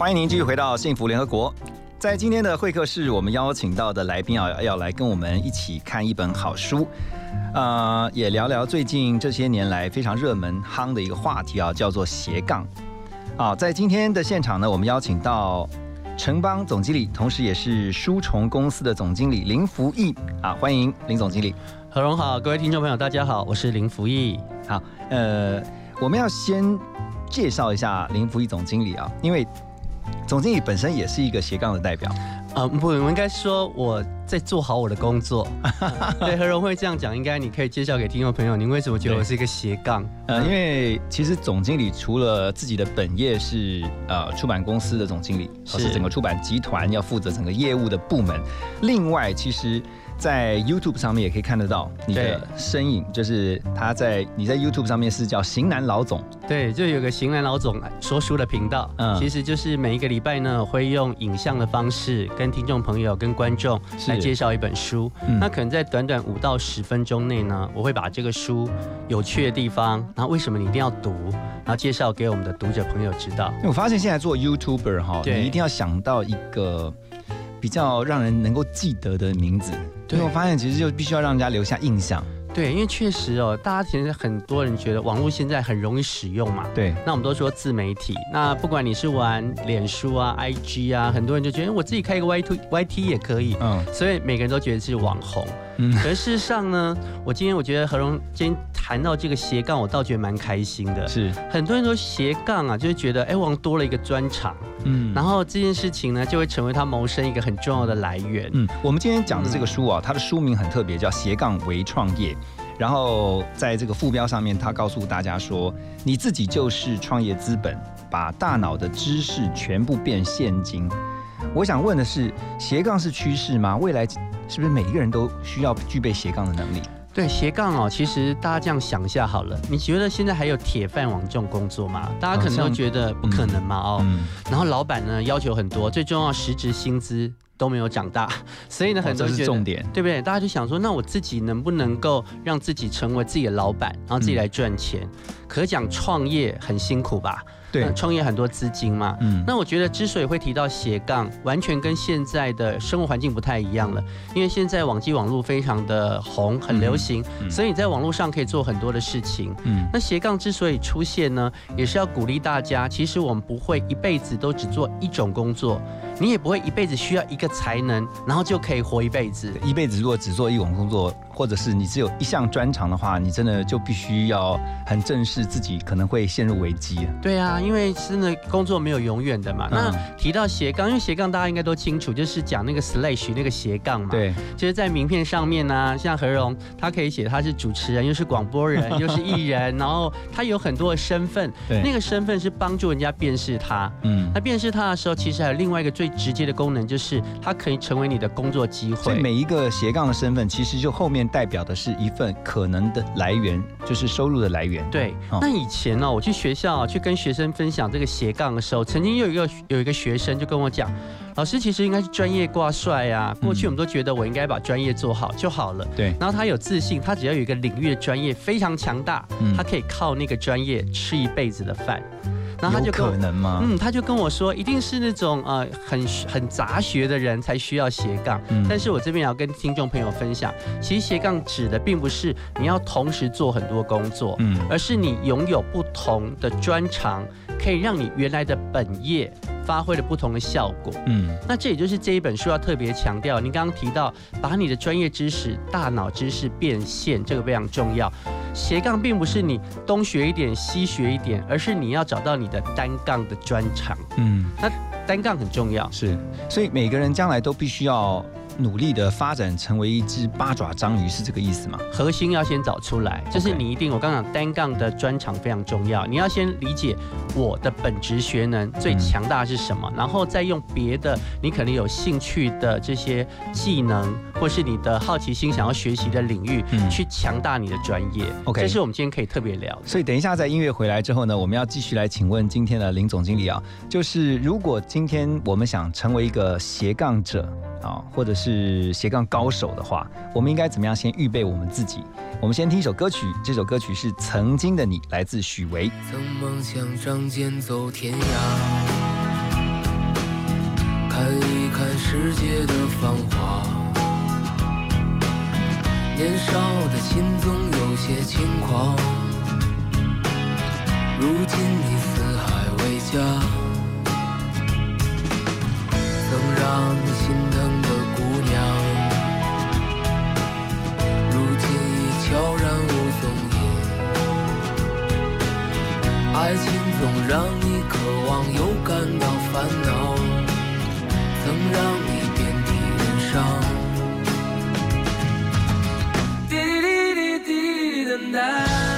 欢迎您继续回到幸福联合国。在今天的会客室，我们邀请到的来宾啊，要来跟我们一起看一本好书，呃，也聊聊最近这些年来非常热门夯的一个话题啊，叫做斜杠。啊，在今天的现场呢，我们邀请到城邦总经理，同时也是书虫公司的总经理林福义啊，欢迎林总经理。何荣好，各位听众朋友，大家好，我是林福义。好，呃，我们要先介绍一下林福义总经理啊，因为总经理本身也是一个斜杠的代表。啊、不，我应该说我在做好我的工作。对，何荣会这样讲，应该你可以介绍给听众朋友，您为什么觉得我是一个斜杠？呃，因为其实总经理除了自己的本业是呃出版公司的总经理，是是整个出版集团要负责整个业务的部门，另外其实。在 YouTube 上面也可以看得到你的身影，就是他在你在 YouTube 上面是叫型男老总，对，就有个型男老总说书的频道，嗯。其实就是每一个礼拜呢，我会用影像的方式跟听众朋友、跟观众是。来介绍一本书。嗯。那可能在短短五到十分钟内呢，我会把这个书有趣的地方，然后为什么你一定要读，然后介绍给我们的读者朋友知道。因为我发现现在做 YouTuber 哈，你一定要想到一个比较让人能够记得的名字，因对为我发现其实就必须要让人家留下印象。对，因为确实哦，大家其实很多人觉得网络现在很容易使用嘛。对，那我们都说自媒体，那不管你是玩脸书啊、IG 啊，很多人就觉得我自己开一个 YT YT 也可以，嗯所以每个人都觉得是网红。嗯可是事实上呢，我今天我觉得何荣今天谈到这个斜杠，我倒觉得蛮开心的。是，很多人说斜杠啊，就是觉得哎，我好像多了一个专长，嗯然后这件事情呢，就会成为他谋生一个很重要的来源。嗯，我们今天讲的这个书啊，它的书名很特别，叫《斜杠为创业》。然后在这个副标上面，他告诉大家说，你自己就是创业资本，把大脑的知识全部变现金。我想问的是，斜杠是趋势吗？未来是不是每一个人都需要具备斜杠的能力？对斜杠哦，其实大家这样想一下好了，你觉得现在还有铁饭碗这种工作吗？大家可能都觉得不可能嘛哦。嗯，然后老板呢要求很多，最重要实质薪资都没有长大，所以呢很多人觉得是重点。对不对？大家就想说，那我自己能不能够让自己成为自己的老板，然后自己来赚钱？可讲创业很辛苦吧？对那，创业很多资金嘛。嗯，那我觉得之所以会提到斜杠，完全跟现在的生活环境不太一样了，因为现在网际网络非常的红，很流行，嗯嗯所以你在网络上可以做很多的事情。嗯那斜杠之所以出现呢，也是要鼓励大家，其实我们不会一辈子都只做一种工作，你也不会一辈子需要一个才能，然后就可以活一辈子。一辈子如果只做一种工作，或者是你只有一项专长的话，你真的就必须要很正视自己可能会陷入危机。对啊，因为真的工作没有永远的嘛。那嗯提到斜杠，因为斜杠大家应该都清楚，就是讲那个 slash 那个斜杠嘛。，对，就是在名片上面呢、像何荣，他可以写他是主持人，又是广播人，又是艺人，然后他有很多的身份。对那个身份是帮助人家辨识他。嗯那辨识他的时候，其实还有另外一个最直接的功能，就是它可以成为你的工作机会。所以每一个斜杠的身份，其实就后面代表的是一份可能的来源，就是收入的来源。对，哦那以前呢、我去学校、啊、去跟学生分享这个斜杠的时候，曾经有一个有一个学生就跟我讲，老师其实应该是专业挂帅啊。过去我们都觉得我应该把专业做好就好了。对，然后他有自信，他只要有一个领域的专业非常强大，嗯他可以靠那个专业吃一辈子的饭。然后他有就可能吗？嗯，他就跟我说，一定是那种呃很很杂学的人才需要斜杠。嗯但是我这边也要跟听众朋友分享，其实斜杠指的并不是你要同时做很多工作，嗯而是你拥有不同的专长，可以让你原来的本业发挥了不同的效果。嗯那这也就是这一本书要特别强调，您刚刚提到把你的专业知识、大脑知识变现，这个非常重要。斜杠并不是你东学一点西学一点，而是你要找到你的单杠的专长。嗯，那单杠很重要，是，所以每个人将来都必须要努力的发展成为一只八爪章鱼，是这个意思吗？核心要先找出来，就是你一定，我刚刚讲单杠的专长非常重要，你要先理解我的本职学能最强大是什么，然后再用别的你可能有兴趣的这些技能，或是你的好奇心想要学习的领域，去强大你的专业。OK，这是我们今天可以特别聊。所以等一下在音乐回来之后呢，我们要继续来请问今天的林总经理啊，就是如果今天我们想成为一个斜杠者啊，或者是斜杠高手的话，我们应该怎么样先预备我们自己？我们先听一首歌曲，这首歌曲是《曾经的你》，来自许巍。曾梦想仗剑走天涯，看一看世界的繁华。年少的心总有些轻狂，如今你四海为家，曾让你心疼的姑娘，如今已悄然无踪影。爱情总让你渴望又感到烦恼，曾让你遍体鳞伤。that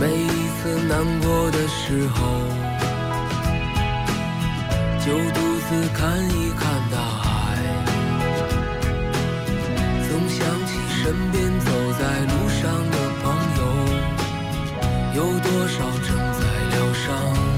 每一次难过的时候，就独自看一看大海，总想起身边走在路上的朋友，有多少正在疗伤。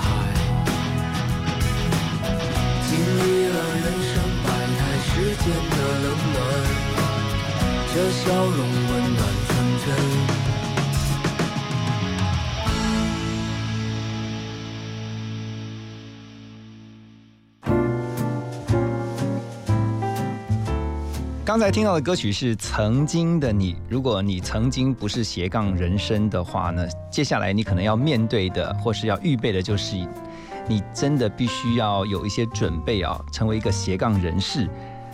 海，经历了人生百态世间的冷暖，这笑容温暖纯真。刚才听到的歌曲是《曾经的你》。如果你曾经不是斜杠人生的话呢，接下来你可能要面对的或是要预备的就是你真的必须要有一些准备啊，成为一个斜杠人士。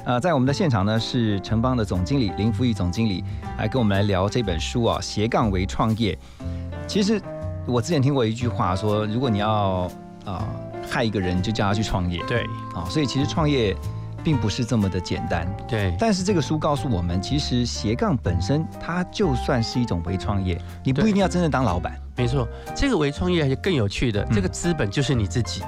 呃，在我们的现场呢是城邦的总经理林福玉总经理来跟我们来聊这本书啊，斜杠为创业。其实我之前听过一句话说，如果你要啊害一个人，就叫他去创业。对啊，所以其实创业并不是这么的简单。对但是这个书告诉我们，其实斜杠本身它就算是一种微创业，你不一定要真的当老板。没错，这个微创业还是更有趣的，嗯这个资本就是你自己。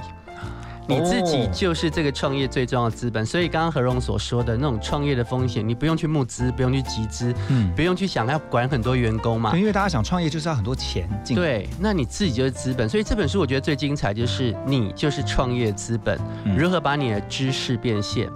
你自己就是这个创业最重要的资本，所以刚刚何荣所说的那种创业的风险，你不用去募资，不用去集资，嗯，不用去想要管很多员工嘛，。因为大家想创业就是要很多钱进。对，那你自己就是资本，所以这本书我觉得最精彩就是你就是创业资本，嗯如何把你的知识变现。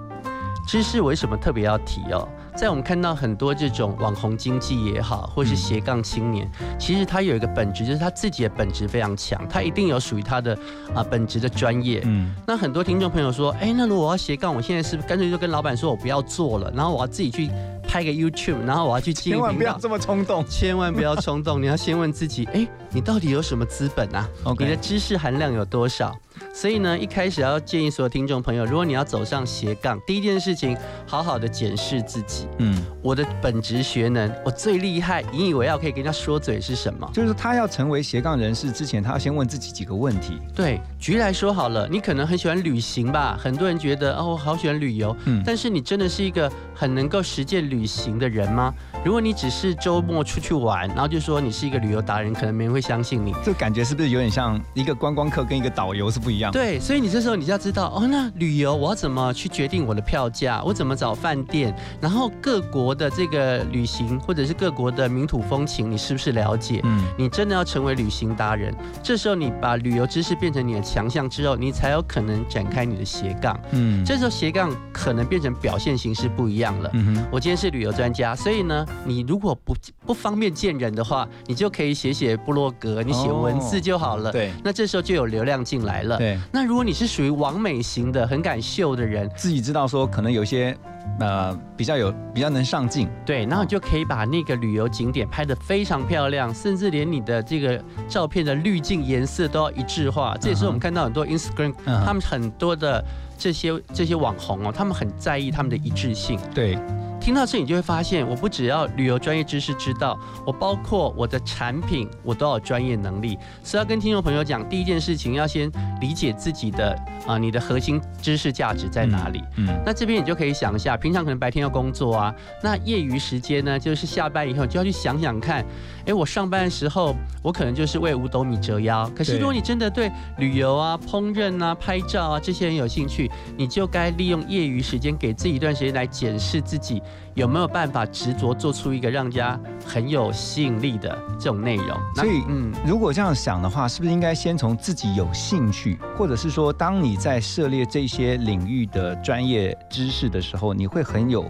知识为什么特别要提哦？在我们看到很多这种网红经济也好，或是嗯斜杠青年，其实他有一个本质，就是他自己的本质非常强，他一定有属于他的啊、本质的专业。嗯，那很多听众朋友说，哎，那如果我要斜杠，我现在是不是干脆就跟老板说我不要做了，然后我要自己去拍个 YouTube，然后我要去。千万不要这么冲动。千万不要冲动，你要先问自己，哎，你到底有什么资本啊你的知识含量有多少？所以呢，一开始要建议所有听众朋友，如果你要走上斜杠，第一件事情，好好的检视自己，嗯，我的本职学能，我最厉害，引以为傲，可以跟人家说嘴是什么？就是他要成为斜杠人士之前，他要先问自己几个问题。对，举例来说好了，你可能很喜欢旅行吧，很多人觉得哦，我好喜欢旅游，嗯但是你真的是一个很能够实践旅行的人吗？如果你只是周末出去玩，然后就说你是一个旅游达人，可能没人会相信你。这感觉是不是有点像一个观光客跟一个导游是不一样？，对，所以你这时候你就要知道哦，那旅游我要怎么去决定我的票价？我怎么找饭店？然后各国的这个旅行或者是各国的民土风情，你是不是了解？嗯，你真的要成为旅行达人，这时候你把旅游知识变成你的强项之后，你才有可能展开你的斜杠。嗯，这时候斜杠可能变成表现形式不一样了。嗯哼，我今天是旅游专家，所以呢，你如果不不方便见人的话，你就可以写写部落格，你写文字就好了。对那这时候就有流量进来了。对，那如果你是属于完美型的，很敢秀的人，自己知道说可能有一些呃比较有比较能上镜，对，然后你就可以把那个旅游景点拍得非常漂亮，甚至连你的这个照片的滤镜颜色都要一致化。这也是我们看到很多 Instagram，、嗯他们很多的这些这些网红哦，他们很在意他们的一致性。对，听到这，你就会发现，我不只要旅游专业知识知道，我包括我的产品，我都有专业能力。所以要跟听众朋友讲，第一件事情要先理解自己的啊、你的核心知识价值在哪里。嗯，那这边你就可以想一下，平常可能白天要工作啊，那业余时间呢，就是下班以后你就要去想想看，哎，我上班的时候我可能就是为五斗米折腰，可是如果你真的对旅游啊、烹饪啊、拍照啊这些很有兴趣，你就该利用业余时间，给自己一段时间来检视自己有没有办法执着做出一个让人家很有吸引力的这种内容。所以嗯，如果这样想的话，是不是应该先从自己有兴趣，或者是说，当你在涉猎这些领域的专业知识的时候，你会很有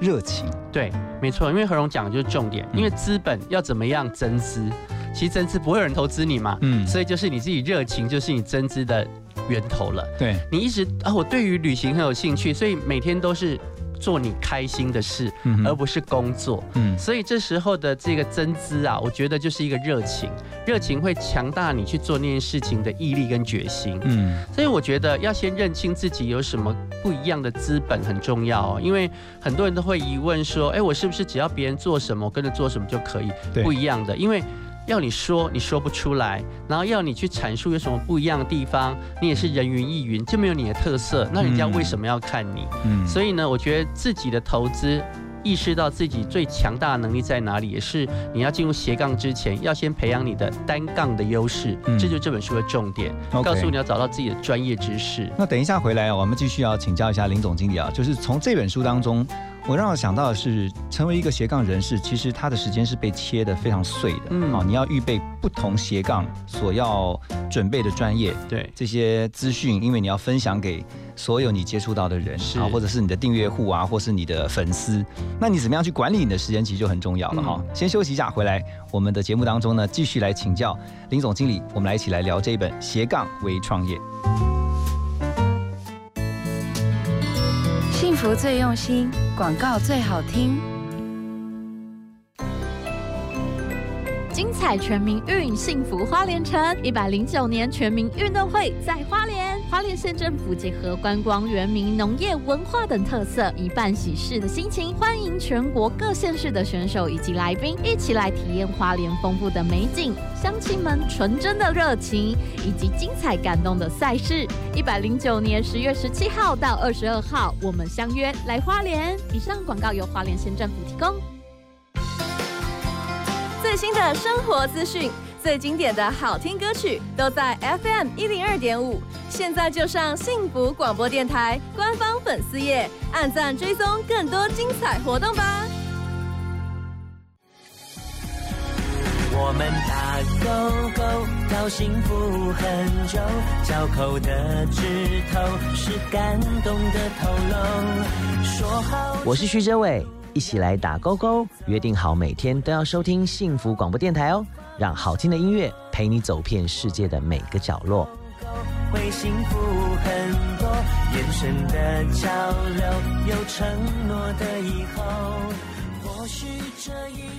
热情？对，没错，因为何荣讲的就是重点，因为资本要怎么样增资，其实增资不会有人投资你嘛，嗯，所以就是你自己热情，就是你增资的源头了。对，你一直啊，我对于旅行很有兴趣，所以每天都是做你开心的事，嗯而不是工作。嗯所以这时候的这个增资啊，我觉得就是一个热情，热情会强大你去做那件事情的毅力跟决心。嗯所以我觉得要先认清自己有什么不一样的资本很重要哦，因为很多人都会疑问说，哎，我是不是只要别人做什么，我跟着做什么就可以？不一样的，因为。要你说，你说不出来；然后要你去阐述有什么不一样的地方，你也是人云亦云，就没有你的特色。那人家嗯为什么要看你？嗯，所以呢，我觉得自己的投资，意识到自己最强大的能力在哪里，也是你要进入斜杠之前，要先培养你的单杠的优势。嗯这就是这本书的重点告诉你要找到自己的专业知识。那等一下回来啊，我们继续要请教一下林总经理啊，就是从这本书当中，我让我想到的是，成为一个斜杠人士，其实他的时间是被切得非常碎的。嗯啊，你要预备不同斜杠所要准备的专业，对，这些资讯，因为你要分享给所有你接触到的人是啊，或者是你的订阅户啊，或是你的粉丝，那你怎么样去管理你的时间，其实就很重要了哈。先休息一下，回来我们的节目当中呢，继续来请教林总经理，我们来一起来聊这一本《斜杠为创业》。福最用心，广告最好听。精彩全民运，幸福花莲城。一百零九年全民运动会在花莲，花莲县政府结合观光、原民、农业、文化等特色，以办喜事的心情，欢迎全国各县市的选手以及来宾一起来体验花莲丰富的美景、乡亲们纯真的热情以及精彩感动的赛事。一百零九年十月十七号到二十二号，我们相约来花莲。以上广告由花莲县政府提供。最新的生活资讯，最经典的好听歌曲，都在 FM 一零二点五。现在就上幸福广播电台官方粉丝页，按赞追踪更多精彩活动吧。我们打勾勾，到幸福很久，交口的指头是感动的透露。说好，我是徐哲伟。一起来打勾勾，约定好每天都要收听幸福广播电台哦，让好听的音乐陪你走遍世界的每个角落。会幸福很多，眼神的交流，有承诺的以后，或许这一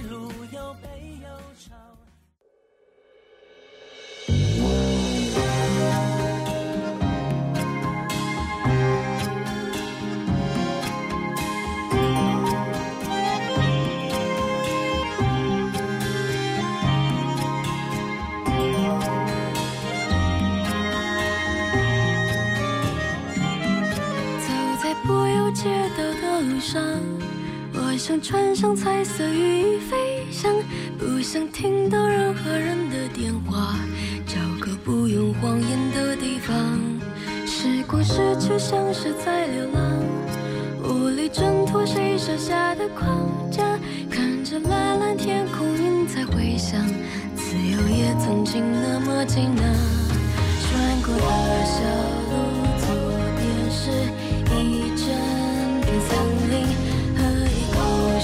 上，我想穿上彩色羽翼飞翔，不想听到任何人的电话，找个不用谎言的地方。时光逝去，像是在流浪，无力挣脱谁设下的框架，看着蓝蓝天空，云在回响，自由也曾经那么近啊。穿过的小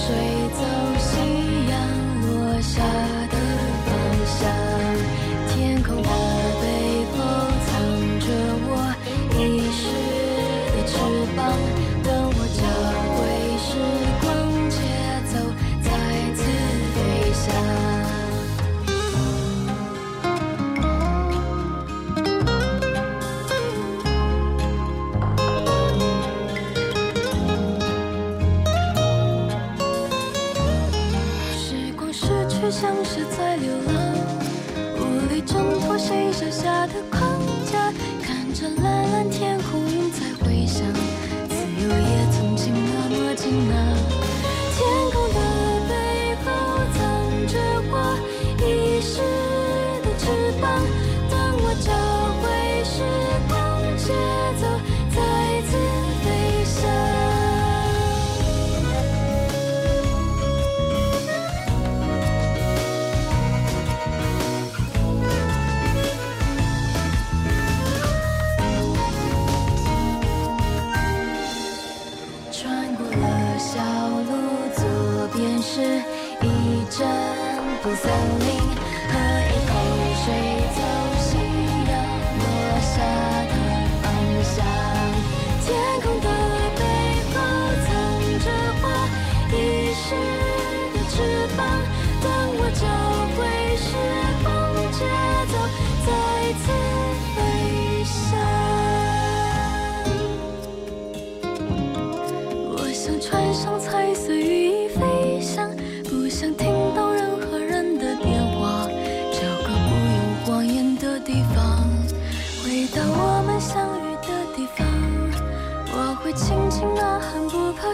水，走夕阳落下。穿过了小路，左边是一阵片森林，喝一口水，走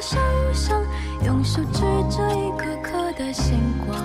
受伤，用手指着一颗颗的星光，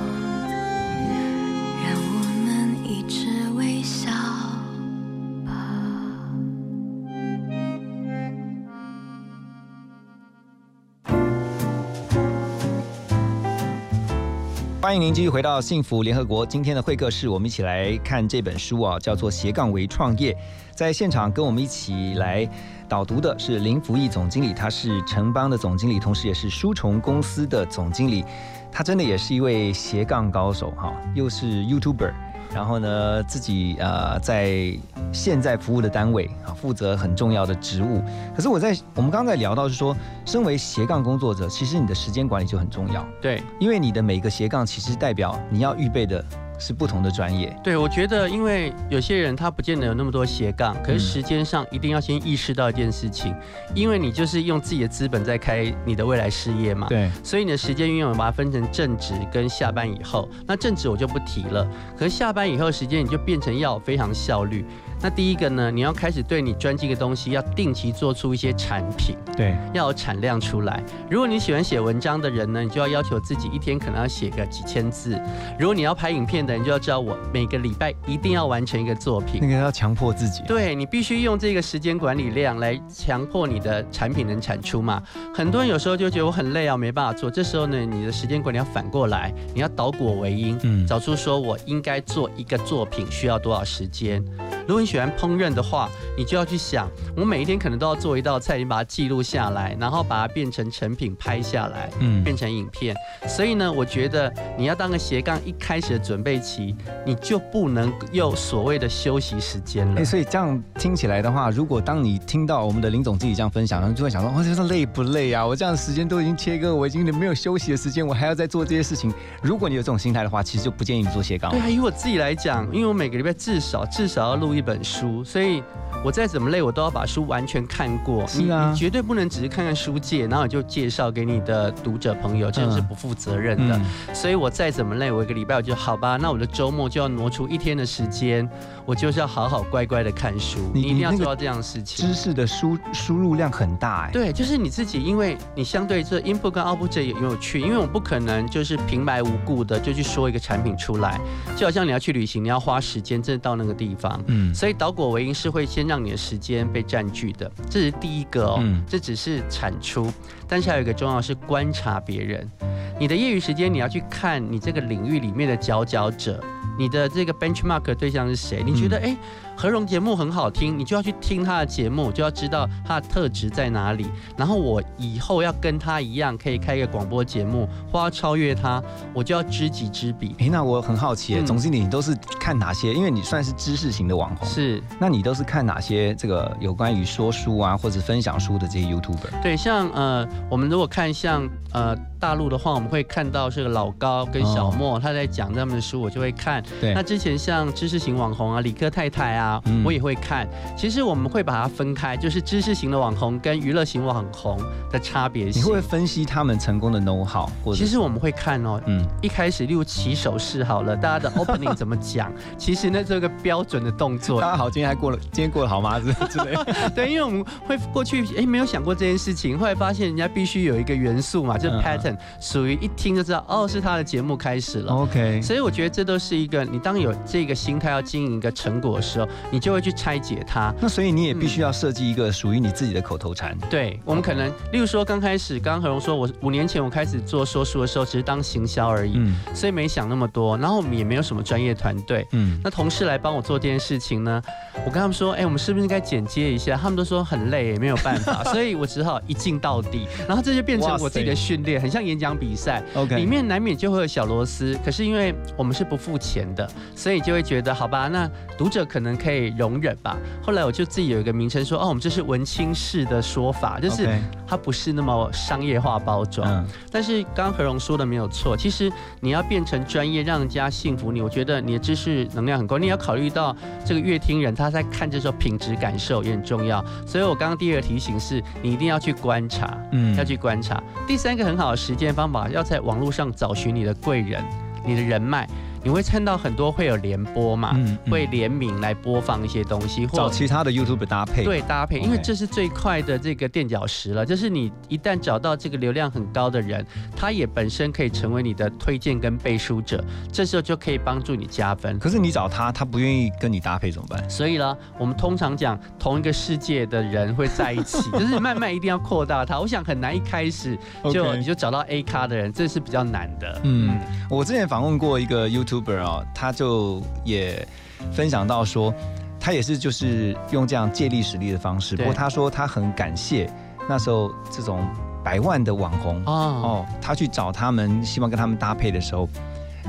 欢迎您继续回到幸福联合国。今天的会客室，我们一起来看这本书啊，叫做《斜杠为创业》。在现场跟我们一起来导读的是林福义总经理，他是城邦的总经理，同时也是书虫公司的总经理。他真的也是一位斜杠高手哈，又是 YouTuber，然后呢自己呃在现在服务的单位啊负责很重要的职务。可是我在我们刚才聊到是说，身为斜杠工作者，其实你的时间管理就很重要。对，因为你的每个斜杠其实代表你要预备的是不同的专业。对，我觉得，因为有些人他不见得有那么多斜杠，可是时间上一定要先意识到一件事情，因为你就是用自己的资本在开你的未来事业嘛。对，所以你的时间运用把它分成正职跟下班以后。那正职我就不提了，可是下班以后时间你就变成要非常效率。那第一个呢，你要开始对你专精的东西要定期做出一些产品，对，要有产量出来。如果你喜欢写文章的人呢，你就要要求自己一天可能要写个几千字。如果你要拍影片的人，就要知道我每个礼拜一定要完成一个作品。那个要强迫自己。对你必须用这个时间管理量来强迫你的产品能产出嘛。很多人有时候就觉得我很累啊，没办法做。这时候呢，你的时间管理要反过来，你要导果为因，嗯，找出说我应该做一个作品需要多少时间。如果你喜欢烹饪的话，你就要去想，我每一天可能都要做一道菜，你把它记录下来，然后把它变成成品拍下来，嗯，变成影片。所以呢，我觉得你要当个斜杠，一开始的准备期，你就不能有所谓的休息时间了。哎，所以这样听起来的话，如果当你听到我们的林总自己这样分享，然后就会想说，哇，这是累不累啊？我这样的时间都已经切割，我已经没有休息的时间，我还要再做这些事情。如果你有这种心态的话，其实就不建议你做斜杠。对啊，以我自己来讲，因为我每个礼拜至少至少要录。一本书，所以我再怎么累，我都要把书完全看过。是啊，你绝对不能只是看看书借，然后就介绍给你的读者朋友，这样是不负责任的。所以我再怎么累，我一个礼拜我就好吧，那我的周末就要挪出一天的时间。我就是要好好乖乖的看书，你一定要做到这样的事情。知识的输输入量很大哎。对，就是你自己，因为你相对这 input 跟 output 这也很有趣，因为我不可能就是平白无故的就去说一个产品出来，就好像你要去旅行，你要花时间真的到那个地方。嗯。所以导果为因是会先让你的时间被占据的，这是第一个哦。嗯。这只是产出，但是还有一个重要是观察别人。你的业余时间你要去看你这个领域里面的佼佼者。你的这个 benchmark 对象是谁？你觉得哎？何荣节目很好听，你就要去听他的节目，就要知道他的特质在哪里。然后我以后要跟他一样，可以开一个广播节目，或要超越他，我就要知己知彼。哎，那我很好奇，总经理你都是看哪些？因为你算是知识型的网红，是。那你都是看哪些这个有关于说书啊，或者分享书的这些 YouTuber？对，像呃，我们如果看像呃大陆的话，我们会看到这个老高跟小莫他在讲他们的书，我就会看。对。那之前像知识型网红啊，理科太太啊。我也会看，其实我们会把它分开，就是知识型的网红跟娱乐型网红的差别。你会分析他们成功的 know how？其实我们会看哦，嗯，一开始例如起手式好了，大家的 opening 怎么讲？其实那这个标准的动作。大家好，今天还过了，今天过得好吗？之之类。对，因为我们会过去，哎，没有想过这件事情，后来发现人家必须有一个元素嘛，就是 pattern，属于一听就知道，哦，是他的节目开始了。OK。所以我觉得这都是一个，你当有这个心态要经营一个成果的时候，你就会。去拆解它，那所以你也必须要设计一个属于你自己的口头禅。对我们可能，例如说刚开始，刚刚何荣说，我五年前我开始做说书的时候，只是当行销而已，嗯，所以没想那么多。然后我们也没有什么专业团队，嗯，那同事来帮我做这件事情呢，我跟他们说，哎，我们是不是应该剪接一下？他们都说很累，没有办法，所以我只好一镜到底。然后这就变成我自己的训练，很像演讲比赛，OK，里面难免就会有小螺丝。可是因为我们是不付钱的，所以就会觉得好吧，那读者可能可以容忍吧。后来我就自己有一个名称说，哦，我们这是文青式的说法，就是它不是那么商业化包装。但是刚刚何荣说的没有错，其实你要变成专业，让人家信服你，我觉得你的知识能量很高，你要考虑到这个乐听人他在看这时候品质感受也很重要。所以我刚刚第二个提醒是，你一定要去观察，嗯，要去观察。第三个很好的实践方法，要在网络上找寻你的贵人，你的人脉。你会看到很多会有联播嘛，会联名来播放一些东西，或找其他的 YouTube 搭配。对，搭配，因为这是最快的这个垫脚石了。就是你一旦找到这个流量很高的人，他也本身可以成为你的推荐跟背书者，这时候就可以帮助你加分。可是你找他，他不愿意跟你搭配怎么办？所以呢，我们通常讲同一个世界的人会在一起，就是慢慢一定要扩大它。我想很难一开始就你就找到 A 咖的人，这是比较难的。嗯，我之前访问过一个 YouTube。YouTuber 啊，他就也分享到说，他也是就是用这样借力使力的方式。不过他说他很感谢那时候这种百万的网红哦，他去找他们，希望跟他们搭配的时候，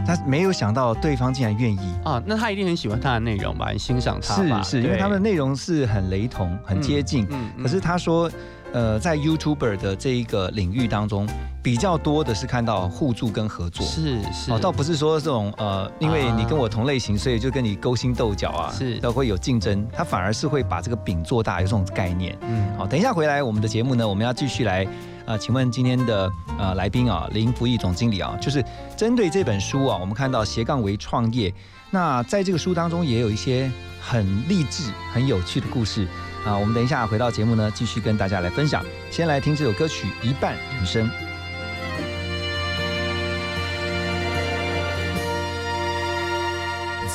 他没有想到对方竟然愿意啊。那他一定很喜欢他的内容吧，很欣赏他。是是，因为他们的内容是很雷同、很接近。可是他说。呃，在 YouTuber 的这一个领域当中，比较多的是看到互助跟合作。是是，哦，倒不是说这种呃，因为你跟我同类型，所以就跟你勾心斗角啊，是都会有竞争。他反而是会把这个饼做大，有这种概念。嗯，好，等一下回来我们的节目呢，我们要继续来呃，请问今天的呃来宾啊，林福义总经理啊，就是针对这本书啊，我们看到斜杠为创业，那在这个书当中也有一些很励志、很有趣的故事啊。我们等一下回到节目呢，继续跟大家来分享。先来听这首歌曲《一半人生》。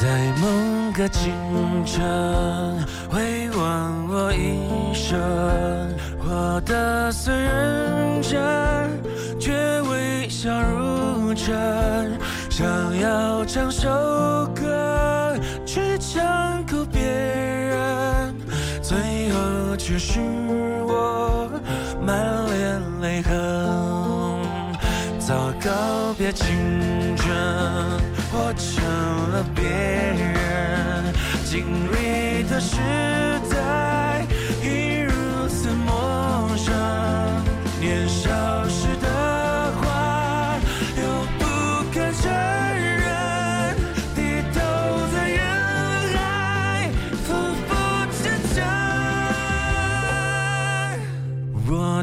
在某个清晨，回望我一生，活得虽认真，却微笑如真。想要唱首歌只是我满脸泪痕。早告别青春，活成了别人经历的事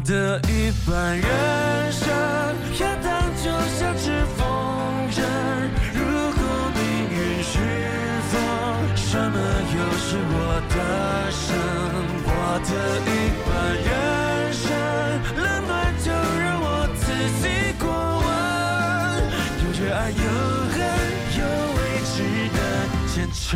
的一半人生，飘荡就像只风筝。如果命运是风，什么又是我的生？我的一半人生，冷暖就让我自己过问。有着爱，有恨，有未知的前程。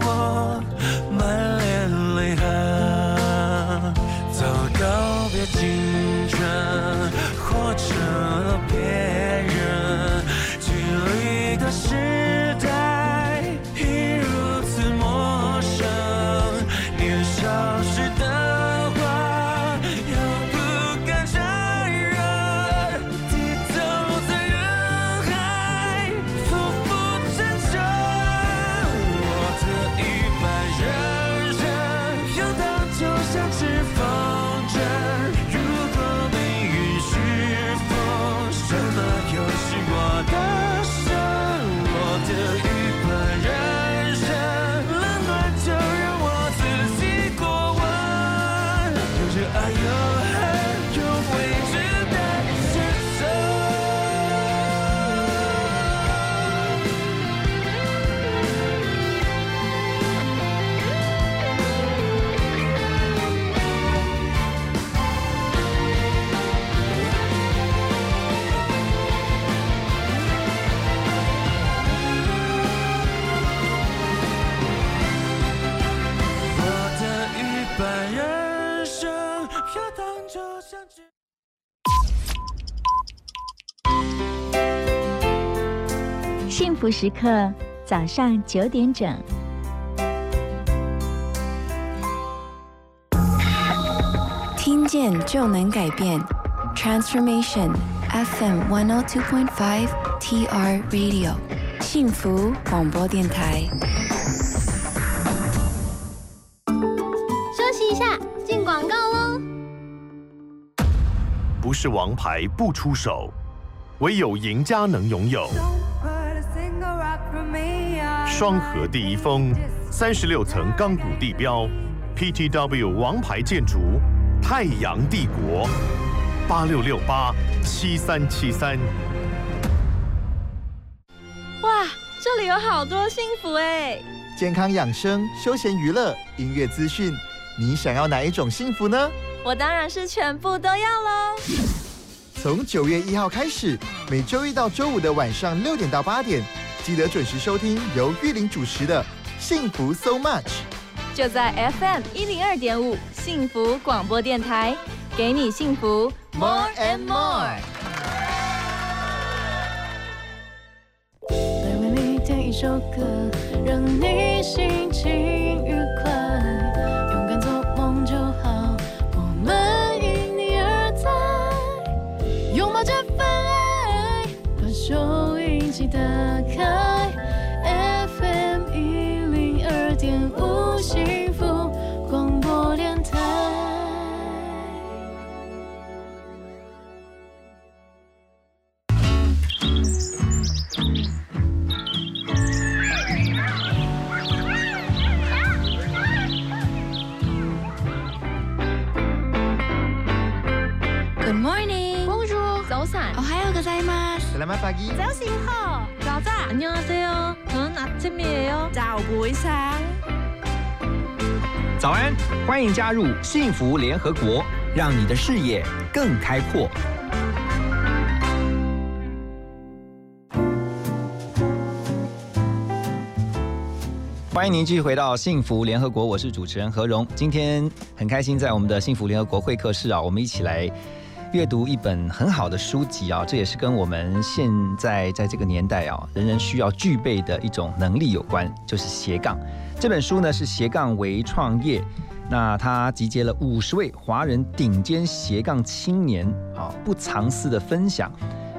后却是我不时刻早上九点整。听见就能改变。Transformation fm one point five tr radio 幸福广播电台。休息一下进广告喽不是王牌不出手。唯有赢家能拥有。双河第一峰，三十六层钢骨地标，PTW 王牌建筑，太阳帝国，八六六八七三七三。哇，这里有好多幸福哎！健康养生、休闲娱乐、音乐资讯，你想要哪一种幸福呢？我当然是全部都要喽！从九月一号开始，每周一到周五的晚上六点到八点，记得准时收听由玉林主持的《幸福 So Much》，就在 FM 一零二点五幸福广播电台，给你幸福 More and More。为你点一首歌，让你心情愉快，早醒好，早早 안녕하세요. 저는 아침이에요. 早不sáng。早安，欢迎加入幸福联合国，让你的视野更开阔。欢迎您继续回到幸福联合国，我是主持人何荣。今天很开心在我们的幸福联合国会客室啊，我们一起来 阅读一本很好的书籍啊，这也是跟我们现在在这个年代啊，人人需要具备的一种能力有关，就是斜杠。这本书呢是斜杠为创业，那它集结了五十位华人顶尖斜杠青年啊不藏私的分享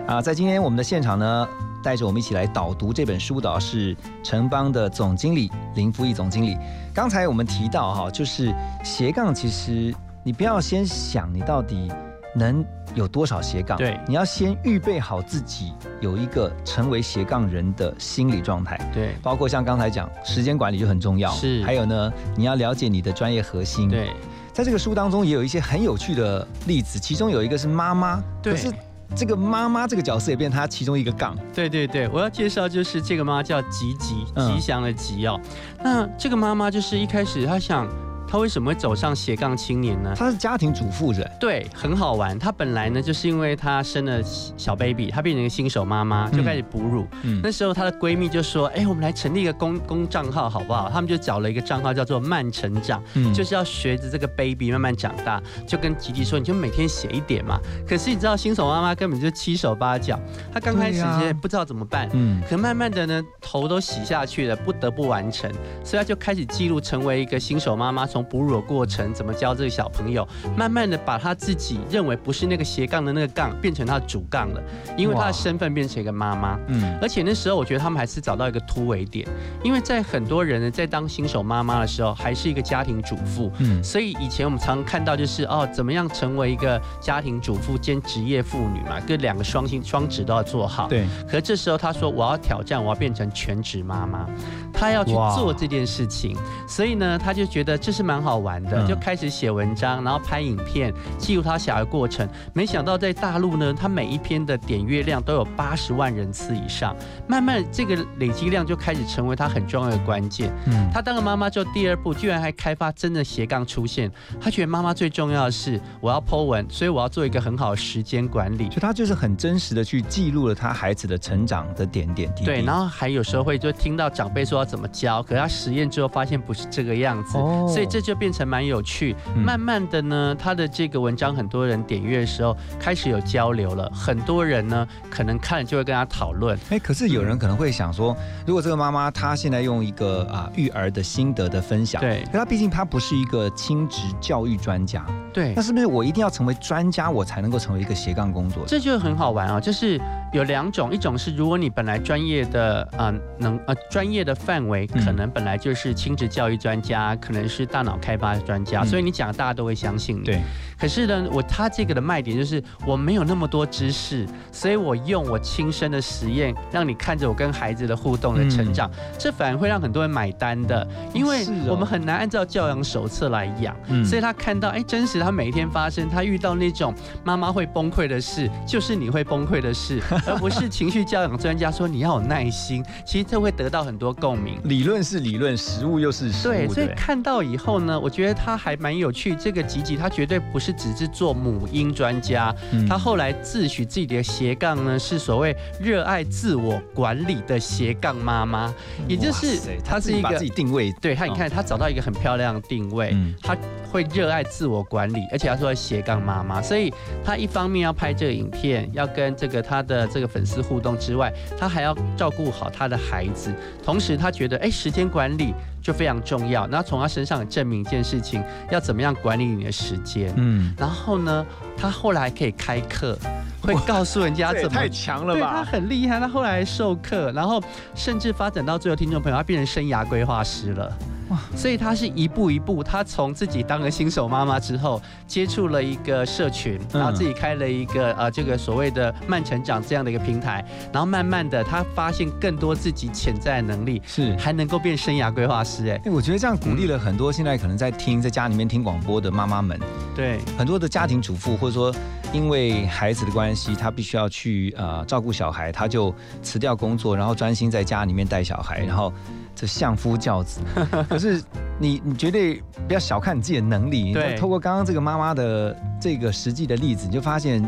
啊，在今天我们的现场呢。带着我们一起来导读这本书的是城邦的总经理林福义总经理。刚才我们提到哈，就是斜杠，其实你不要先想你到底能有多少斜杠，对你要先预备好自己有一个成为斜杠人的心理状态。对包括像刚才讲，时间管理就很重要。是还有呢，你要了解你的专业核心。对，在这个书当中也有一些很有趣的例子，其中有一个是妈妈，对可是这个妈妈这个角色也变成她其中一个杠。对对对，我要介绍就是这个妈妈叫吉吉，嗯吉祥的吉哦。那这个妈妈就是一开始她想，她为什么会走上斜杠青年呢？她是家庭主妇人，对，很好玩。她本来呢，就是因为她生了小 baby，她变成一个新手妈妈，就开始哺乳。嗯那时候她的闺蜜就说：“哎，我们来成立一个公公账号好不好？”他们就找了一个账号叫做“慢成长”，嗯就是要学着这个 baby 慢慢长大。就跟吉吉说：“你就每天写一点嘛。”可是你知道，新手妈妈根本就七手八脚，她刚开始不知道怎么办。嗯，可慢慢的呢，头都洗下去了，不得不完成，所以她就开始记录，成为一个新手妈妈，从哺乳的过程，怎么教这个小朋友，慢慢的把他自己认为不是那个斜杠的那个杠，变成他的主杠了，因为他的身份变成一个妈妈。嗯，而且那时候我觉得他们还是找到一个突围点，因为在很多人呢在当新手妈妈的时候，还是一个家庭主妇，嗯所以以前我们常看到就是哦，怎么样成为一个家庭主妇兼职业妇女嘛，跟两个双薪双职都要做好。对，可这时候他说我要挑战，我要变成全职妈妈，他要去做这件事情，所以呢，他就觉得这是蛮好玩的，嗯就开始写文章，然后拍影片，记录他小孩过程。没想到在大陆呢，他每一篇的点阅量都有八十万人次以上，慢慢这个累积量就开始成为他很重要的关键。嗯，他当了妈妈之后，第二步居然还开发真的斜杠出现。他觉得妈妈最重要的是我要 Po 文，所以我要做一个很好的时间管理。所以他就是很真实的去记录了他孩子的成长的点点滴滴。对，然后还有时候会就听到长辈说要怎么教，可是他实验之后发现不是这个样子，哦所以这就变成蛮有趣。嗯慢慢的呢，他的这个文章很多人点阅的时候开始有交流了，很多人呢可能看了就会跟他讨论。哎，可是有人可能会想说，如果这个妈妈她现在用一个啊育儿的心得的分享，对可她毕竟她不是一个亲职教育专家，对那，是不是我一定要成为专家，我才能够成为一个斜杠工作者？这就很好玩啊、就是有两种，一种是如果你本来专业的啊、呃能呃专业的范围嗯可能本来就是亲职教育专家，可能是大脑开发专家，嗯。所以你讲大家都会相信你。对，可是呢，我他这个的卖点就是我没有那么多知识，所以我用我亲身的实验，让你看着我跟孩子的互动的成长，这反而会让很多人买单的，因为我们很难按照教养手册来养，嗯。所以他看到哎，真实他每一天发生，他遇到那种妈妈会崩溃的事，就是你会崩溃的事，而不是情绪教养专家说你要有耐心，其实这会得到很多共鸣。理论是理论，实物又是实物，对，所以看到以后后呢，我觉得他还蛮有趣。这个吉吉他绝对不是只是做母婴专家，嗯。他后来自诩自己的斜杠呢是所谓热爱自我管理的斜杠妈妈，也就是他是一个自己定位对他，你哦。看他找到一个很漂亮的定位，嗯。他会热爱自我管理，而且他说斜杠妈妈，所以他一方面要拍这个影片，要跟这个他的这个粉丝互动之外，他还要照顾好他的孩子，同时他觉得哎时间管理就非常重要，那从他身上证明一件事情，要怎么样管理你的时间。嗯，然后呢，他后来可以开课，会告诉人家怎么太强了吧对他？很厉害，他后来授课，然后甚至发展到最后，听众朋友他变成生涯规划师了。哇！所以他是一步一步，他从自己当了新手妈妈之后，接触了一个社群，然后自己开了一个呃这个所谓的慢成长这样的一个平台，然后慢慢的他发现更多自己潜在的能力，是。还能够变生涯规划师。哎，哎，我觉得这样鼓励了很多现在可能在听在家里面听广播的妈妈们，对，很多的家庭主妇，或者说因为孩子的关系，她必须要去呃照顾小孩，她就辞掉工作，然后专心在家里面带小孩，然后这相夫教子。可是你你绝对不要小看你自己的能力，对透过刚刚这个妈妈的这个实际的例子，你就发现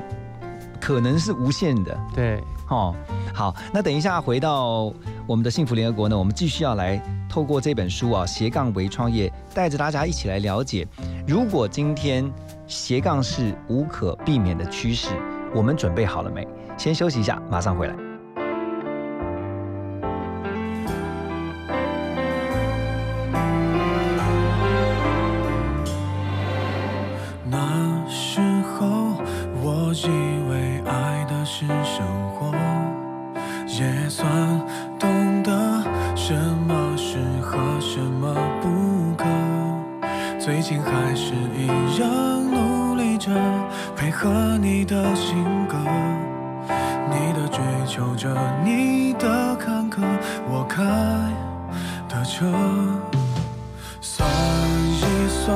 可能是无限的。对，哦，好，那等一下回到我们的幸福联合国呢，我们继续要来透过这本书啊，斜杠为创业，带着大家一起来了解，如果今天斜杠是无可避免的趋势，我们准备好了没？先休息一下，马上回来。生活，也算懂得什么适合，什么不可。最近还是一样努力着，配合你的性格，你的追求着，你的坎坷，我开的车。算一算，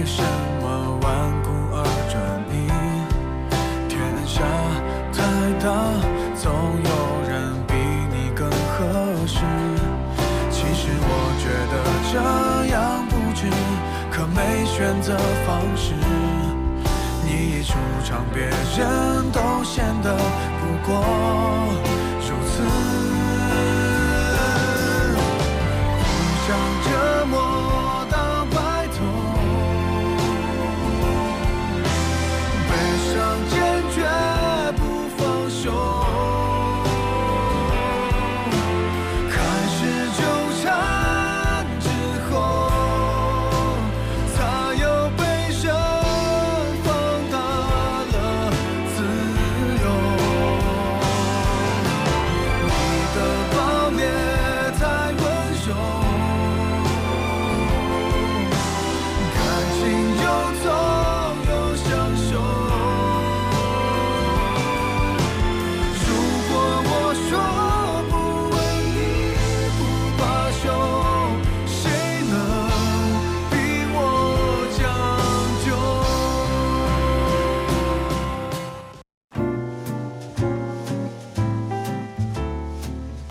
为什么？顽固而专一？天下太大，总有人比你更合适。其实我觉得这样不值，可没选择方式。你一出场，别人都显得不过如此。互相折磨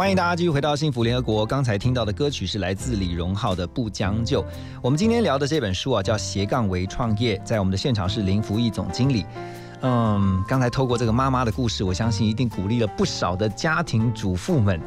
欢迎大家继续回到幸福联合国。刚才听到的歌曲是来自李荣浩的《不将就》。我们今天聊的这本书啊，叫《斜杠为创业》。在我们的现场是林福义总经理。嗯，刚才透过这个妈妈的故事，我相信一定鼓励了不少的家庭主妇们。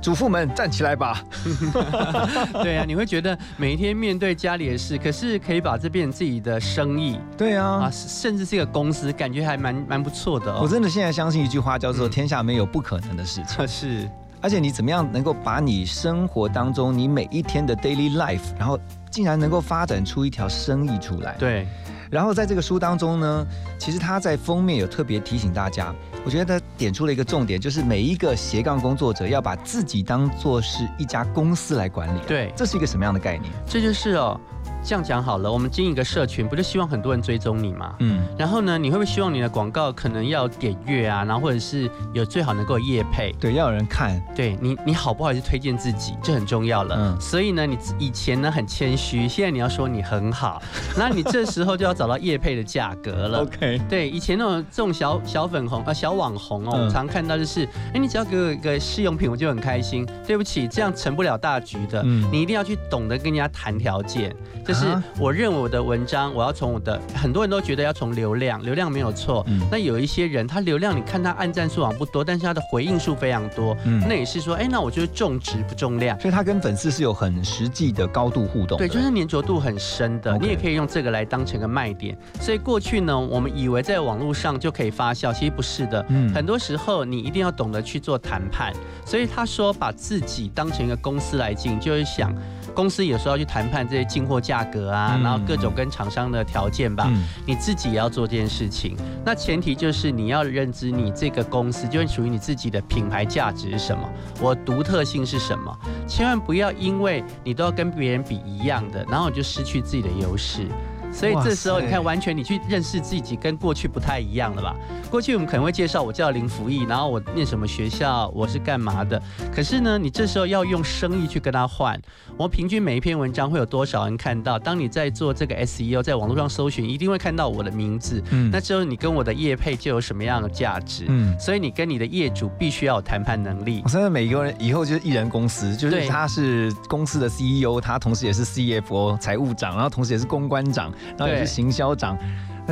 主妇们站起来吧！对啊，你会觉得每一天面对家里的事，可是可以把这变成自己的生意。对啊，啊，甚至是一个公司，感觉还蛮蛮不错的哦。我真的现在相信一句话，叫做“天下没有不可能的事情 ”。是。而且你怎么样能够把你生活当中你每一天的 daily life，然后竟然能够发展出一条生意出来？对。然后在这个书当中呢，其实他在封面有特别提醒大家，我觉得他点出了一个重点，就是每一个斜杠工作者要把自己当做是一家公司来管理。对。这是一个什么样的概念？这就是哦。这样讲好了，我们经营一个社群，不就希望很多人追踪你吗？嗯。然后呢，你会不会希望你的广告可能要点阅啊？然后或者是有最好能够业配？对，要有人看。对你，你好不好意思推荐自己，这很重要了。嗯。所以呢，你以前呢很谦虚，现在你要说你很好，那你这时候就要找到业配的价格了。OK。对，以前那种这种小小粉红啊小网红哦，我常看到就是，哎，你只要给我一个试用品，我就很开心。对不起，这样成不了大局的。嗯。你一定要去懂得跟人家谈条件，就是我认为。我的文章，我要从我的很多人都觉得要从流量，流量没有错。那有一些人，他流量你看他按赞数网不多，但是他的回应数非常多。嗯，那也是说，哎，那我就是重质不重量。所以他跟粉丝是有很实际的高度互动。对，就是粘着度很深的。你也可以用这个来当成个卖点。所以过去呢，我们以为在网络上就可以发酵，其实不是的。嗯，很多时候你一定要懂得去做谈判。所以他说，把自己当成一个公司来进，就是想。公司有时候要去谈判这些进货价格啊，然后各种跟厂商的条件吧。你自己也要做这件事情。那前提就是你要认知你这个公司就是属于你自己的品牌价值是什么，我独特性是什么。千万不要因为你都要跟别人比一样的，然后你就失去自己的优势。所以这时候你看，完全你去认识自己，跟过去不太一样了吧？过去我们可能会介绍我叫林福义，然后我念什么学校，我是干嘛的。可是呢，你这时候要用生意去跟他换。我平均每一篇文章会有多少人看到？当你在做这个 SEO，在网络上搜寻，一定会看到我的名字。嗯，那之后你跟我的业配就有什么样的价值？嗯，所以你跟你的业主必须要有谈判能力。现在每一个人以后就是艺人公司，就是他是公司的 CEO，他同时也是 CFO 财务长，然后同时也是公关长。然后也是行销长，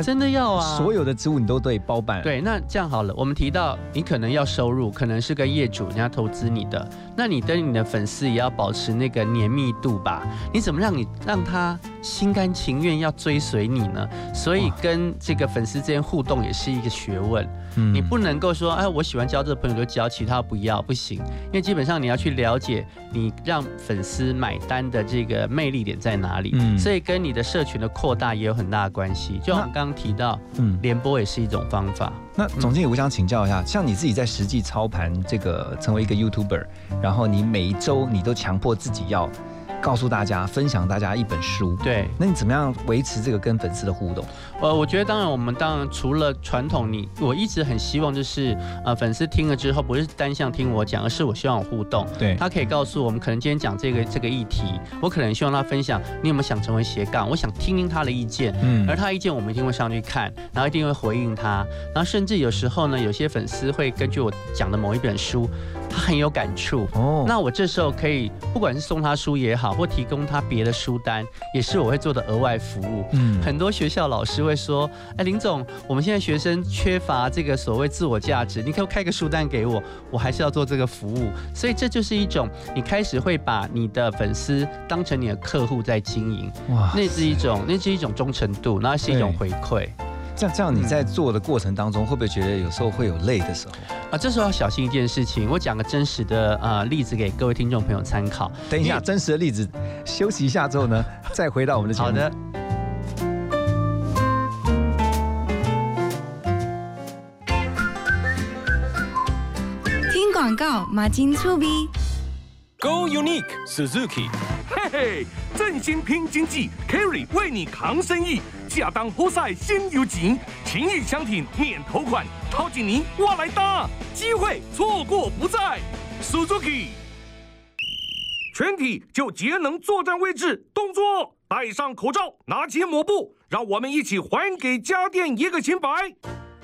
真的要啊！所有的职务你都得包办。对，那这样好了，我们提到你可能要收入，可能是跟业主人家投资你的，那你跟你的粉丝也要保持那个黏密度吧？你怎么让你让他？心甘情愿要追随你呢，所以跟这个粉丝之间互动也是一个学问。嗯，你不能够说，哎，我喜欢交这个朋友就交，其他不要，不行。因为基本上你要去了解你让粉丝买单的这个魅力点在哪里。嗯，所以跟你的社群的扩大也有很大的关系。就我们刚刚提到，嗯，联播也是一种方法。那总经理，我想请教一下，像你自己在实际操盘这个成为一个 YouTuber，然后你每一周你都强迫自己要。告诉大家，分享大家一本书。对，那你怎么样维持这个跟粉丝的互动？呃，我觉得当然，我们当然除了传统，你我一直很希望就是，呃，粉丝听了之后不是单向听我讲，而是我希望有互动。对，他可以告诉我们，可能今天讲这个这个议题，我可能希望他分享，你有没有想成为斜杠？我想听听他的意见。嗯，而他意见我们一定会上去看，然后一定会回应他，然后甚至有时候呢，有些粉丝会根据我讲的某一本书。他很有感触哦，那我这时候可以，不管是送他书也好，或提供他别的书单，也是我会做的额外服务。嗯，很多学校老师会说，哎，林总，我们现在学生缺乏这个所谓自我价值，你可以开个书单给我，我还是要做这个服务。所以这就是一种，你开始会把你的粉丝当成你的客户在经营，哇，那是一种，那是一种忠诚度，那是一种回馈。这样这样，你在做的过程当中，会不会觉得有时候会有累的时候？啊，这时候要小心一件事情。我讲个真实的呃例子给各位听众朋友参考。等一下，真实的例子，休息一下之后呢，再回到我们的节目。好的。告，马金粗逼。Go Unique Suzuki，嘿嘿，振兴拼经济，Carry 为你扛生意。亚当波赛先有情，情谊相挺免头款，掏紧您我来搭，机会错过不再。Suzuki，全体就节能作战位置，动作，戴上口罩，拿起抹布，让我们一起还给家电一个清白。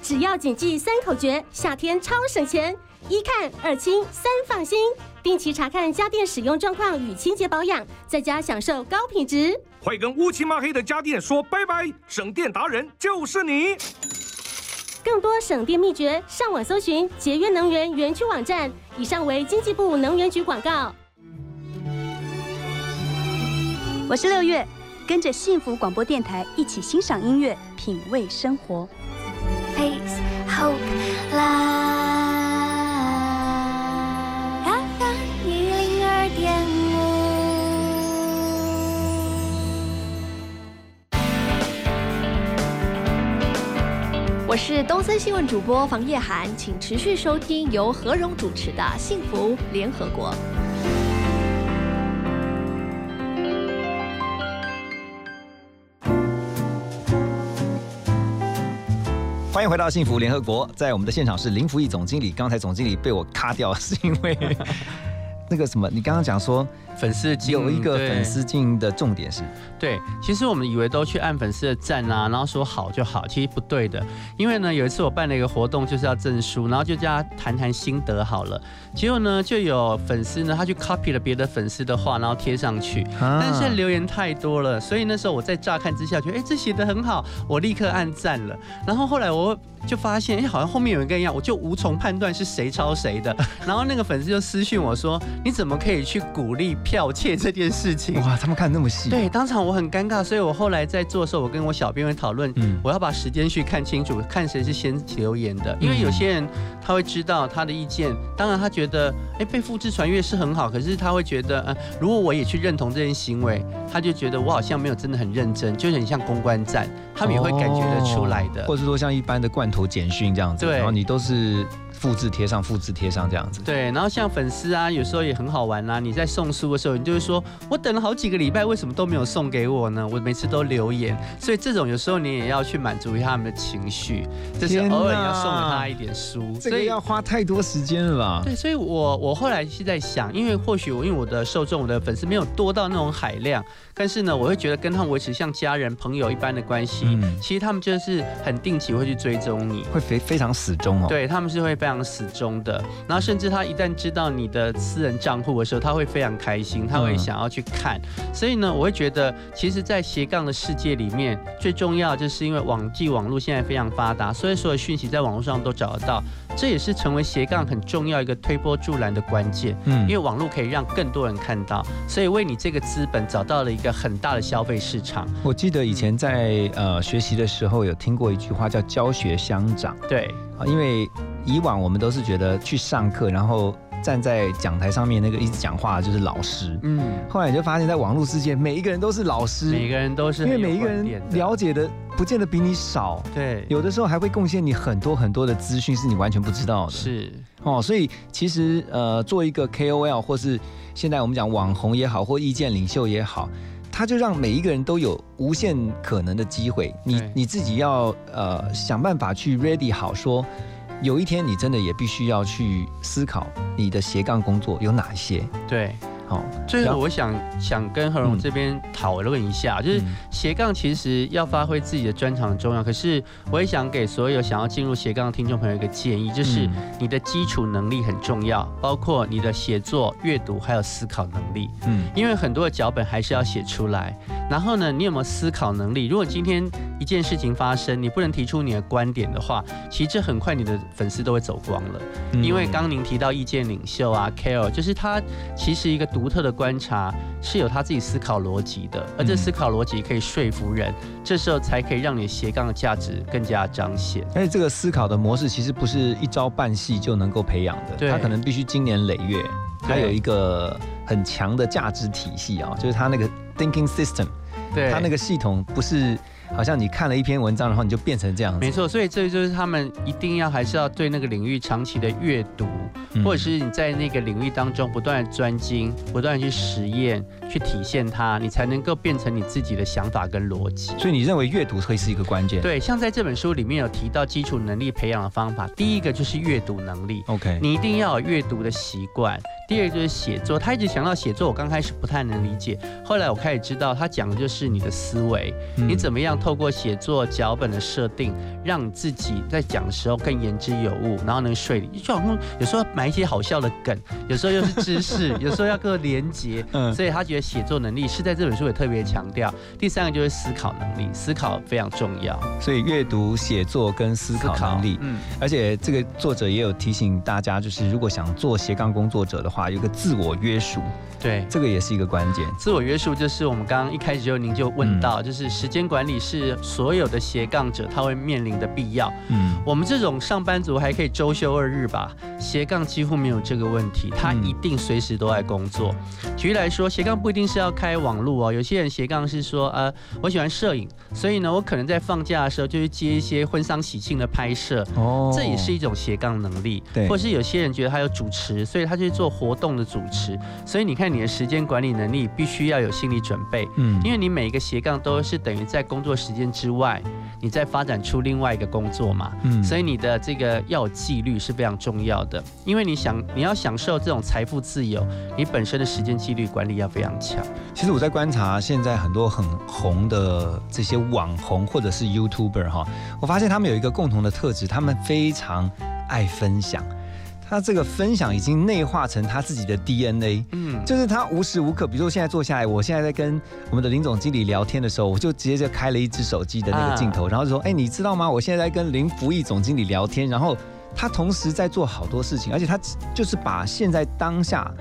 只要谨记三口诀，夏天超省钱，一看二清三放心。定期查看家电使用状况与清洁保养，在家享受高品质。快跟乌漆抹黑的家电说拜拜，省电达人就是你。更多省电秘诀，上网搜寻节约能源园区网站。以上为经济部能源局广告。我是六月，跟着幸福广播电台一起欣赏音乐，品味生活。Peace, hope, love。我是东森新闻主播房叶涵，请持续收听由何荣主持的《幸福联合国》。欢迎回到幸福联合国，在我们的现场是林福义总经理。刚才总经理被我卡掉，是因为那个什么，你刚刚讲说粉丝经有一个粉丝经营的重点是，对，其实我们以为都去按粉丝的赞啊，然后说好就好，其实不对的。因为呢，有一次我办了一个活动，就是要证书，然后就叫他谈谈心得好了。结果呢，就有粉丝呢，他去 copy 了别的粉丝的话，然后贴上去。啊但是留言太多了，所以那时候我在乍看之下觉得，哎，这写的很好，我立刻按赞了。然后后来我就发现，哎，好像后面有一个一样，我就无从判断是谁抄谁的。然后那个粉丝就私讯我说，你怎么可以去鼓励剽窃这件事情？哇，他们看那么细，对，当场我很尴尬，所以我后来在做的时候，我跟我小编会讨论，嗯。我要把时间去看清楚，看谁是先留言的，因为有些人他会知道他的意见，当然他觉得，哎，被复制传阅是很好，可是他会觉得，呃，如果我也去认同这件行为，他就觉得我好像没有真的很认真，就很像公关战，他们也会感觉得出来的。哦或者说像一般的罐头简讯这样子，然后你都是复制贴上，复制贴上这样子。对，然后像粉丝啊，有时候也很好玩啊。你在送书的时候，你就会说，我等了好几个礼拜，为什么都没有送给我呢？我每次都留言，所以这种有时候你也要去满足一下他们的情绪，就是偶尔要送给他一点书。这个要花太多时间了吧？对，所以我我后来是在想，因为或许我因为我的受众，我的粉丝没有多到那种海量，但是呢，我会觉得跟他们维持像家人、朋友一般的关系，嗯其实他们就是很定期会去追踪你，会非非常死忠哦。对，他们是会非常死忠的。然后甚至他一旦知道你的私人账户的时候，他会非常开心，他会嗯想要去看。所以呢，我会觉得，其实，在斜杠的世界里面，最重要就是因为网际网络现在非常发达，所以所有讯息在网络上都找得到。这也是成为斜杠很重要一个推波助澜的关键。嗯因为网络可以让更多人看到，所以为你这个资本找到了一个很大的消费市场。我记得以前在呃学习的时候有听过一句话叫“教学相长”。对啊，因为以往我们都是觉得去上课，然后站在讲台上面那个一直讲话的就是老师。嗯，后来你就发现，在网络世界，每一个人都是老师，每个人都是因为每一个人了解的不见得比你少，对，有的时候还会贡献你很多很多的资讯是你完全不知道的。是哦，所以其实呃，做一个 KOL 或是现在我们讲网红也好，或意见领袖也好，他就让每一个人都有无限可能的机会。你你自己要呃想办法去 ready 好说。有一天，你真的也必须要去思考你的斜杠工作有哪一些。对。好，最后后我想想跟何荣这边讨论一下，就是斜杠其实要发挥自己的专长很重要，可是我也想给所有想要进入斜杠的听众朋友一个建议，就是嗯你的基础能力很重要，包括你的写作、阅读还有思考能力。嗯，因为很多的脚本还是要写出来。然后呢，你有没有思考能力？如果今天一件事情发生，你不能提出你的观点的话，其实这很快你的粉丝都会走光了。嗯因为刚刚您提到意见领袖啊，Care，就是他其实一个独特的观察是有他自己思考逻辑的，而这嗯。思考逻辑可以说服人，这时候才可以让你斜杠的价值更加彰显。而且这个思考的模式其实不是一朝半夕就能够培养的，他可能必须经年累月，他有一个很强的价值体系啊，就是他那个 thinking system，对。他那个系统不是好像你看了一篇文章，然后你就变成这样子。没错，所以这就是他们一定要还是要对那个领域长期的阅读，嗯或者是你在那个领域当中不断的专精，不断地去实验，去体现它，你才能够变成你自己的想法跟逻辑。所以你认为阅读会是一个关键？对，像在这本书里面有提到基础能力培养的方法，第一个就是阅读能力。OK，你一定要有阅读的习惯。第二个就是写作，他一直强调写作，我刚开始不太能理解，后来我开始知道，他讲的就是你的思维，嗯你怎么样透过写作脚本的设定，让你自己在讲的时候更言之有物，然后能说理。就好像有时候买买一些好笑的梗，有时候又是知识，有时候要个连接，嗯所以他觉得写作能力是在这本书也特别强调。第三个就是思考能力，思考非常重要。所以阅读、写作跟思考能力，嗯，而且这个作者也有提醒大家，就是如果想做斜杠工作者的话，有个自我约束，对，这个也是一个关键。自我约束就是我们刚刚一开始就您就问到，就是时间管理是所有的斜杠者他会面临的必要。嗯，我们这种上班族还可以周休二日吧，斜杠几乎没有这个问题，他一定随时都在工作。举例来说，斜杠不一定是要开网络哦，有些人斜杠是说，呃，我喜欢摄影，所以呢，我可能在放假的时候就去接一些婚丧喜庆的拍摄，哦。这也是一种斜杠能力。对。或是有些人觉得他有主持，所以他去做活动的主持，所以你看你的时间管理能力必须要有心理准备，嗯。因为你每一个斜杠都是等于在工作时间之外，你在发展出另外一个工作嘛，嗯。所以你的这个要有纪律是非常重要的，因为你想你要享受这种财富自由，你本身的时间纪律管理要非常强。其实我在观察现在很多很红的这些网红或者是 YouTuber 哈，我发现他们有一个共同的特质，他们非常爱分享。他这个分享已经内化成他自己的 DNA，嗯，就是他无时无刻，比如说现在坐下来，我现在在跟我们的林总经理聊天的时候，我就直接就开了一只手机的那个镜头，然后就说：“哎，你知道吗？我现在在跟林福义总经理聊天，然后他同时在做好多事情，而且他就是把现在当下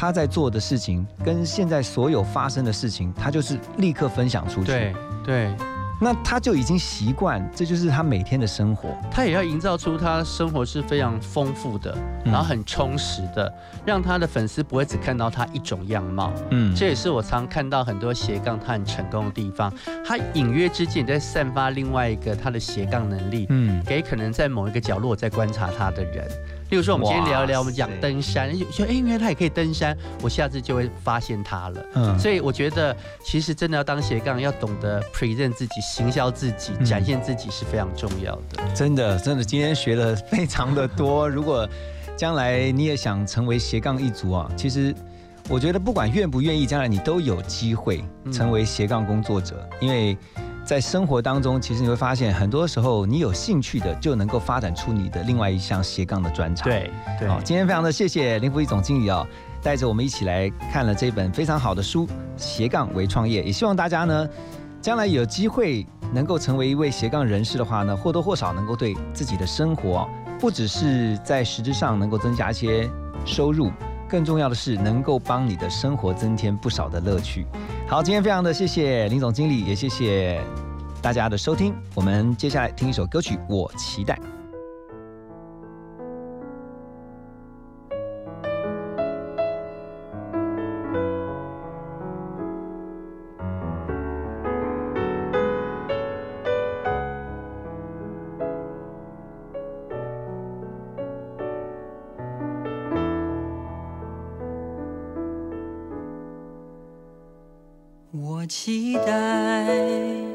他在做的事情跟现在所有发生的事情，他就是立刻分享出去。对对，那他就已经习惯，这就是他每天的生活。他也要营造出他生活是非常丰富的，嗯然后很充实的，让他的粉丝不会只看到他一种样貌。嗯这也是我常看到很多斜杠他很成功的地方，他隐约之间在散发另外一个他的斜杠能力，嗯给可能在某一个角落在观察他的人。例如说，我们今天聊一聊，我们讲登山，就说哎，原来他也可以登山，我下次就会发现他了。嗯所以我觉得，其实真的要当斜杠，要懂得 present 自己、行销自己、嗯展现自己是非常重要的。真的，真的，今天学了非常的多。如果将来你也想成为斜杠一族啊，其实我觉得不管愿不愿意，将来你都有机会成为斜杠工作者，因为在生活当中，其实你会发现，很多时候你有兴趣的就能够发展出你的另外一项斜杠的专长。对对好，今天非常的谢谢林福义总经理啊、带着我们一起来看了这本非常好的书《斜杠为创业》，也希望大家呢，将来有机会能够成为一位斜杠人士的话呢，或多或少能够对自己的生活，不只是在实质上能够增加一些收入，更重要的是能够帮你的生活增添不少的乐趣。好，今天非常的谢谢林总经理，也谢谢大家的收听。我们接下来听一首歌曲《我期待》。我期待。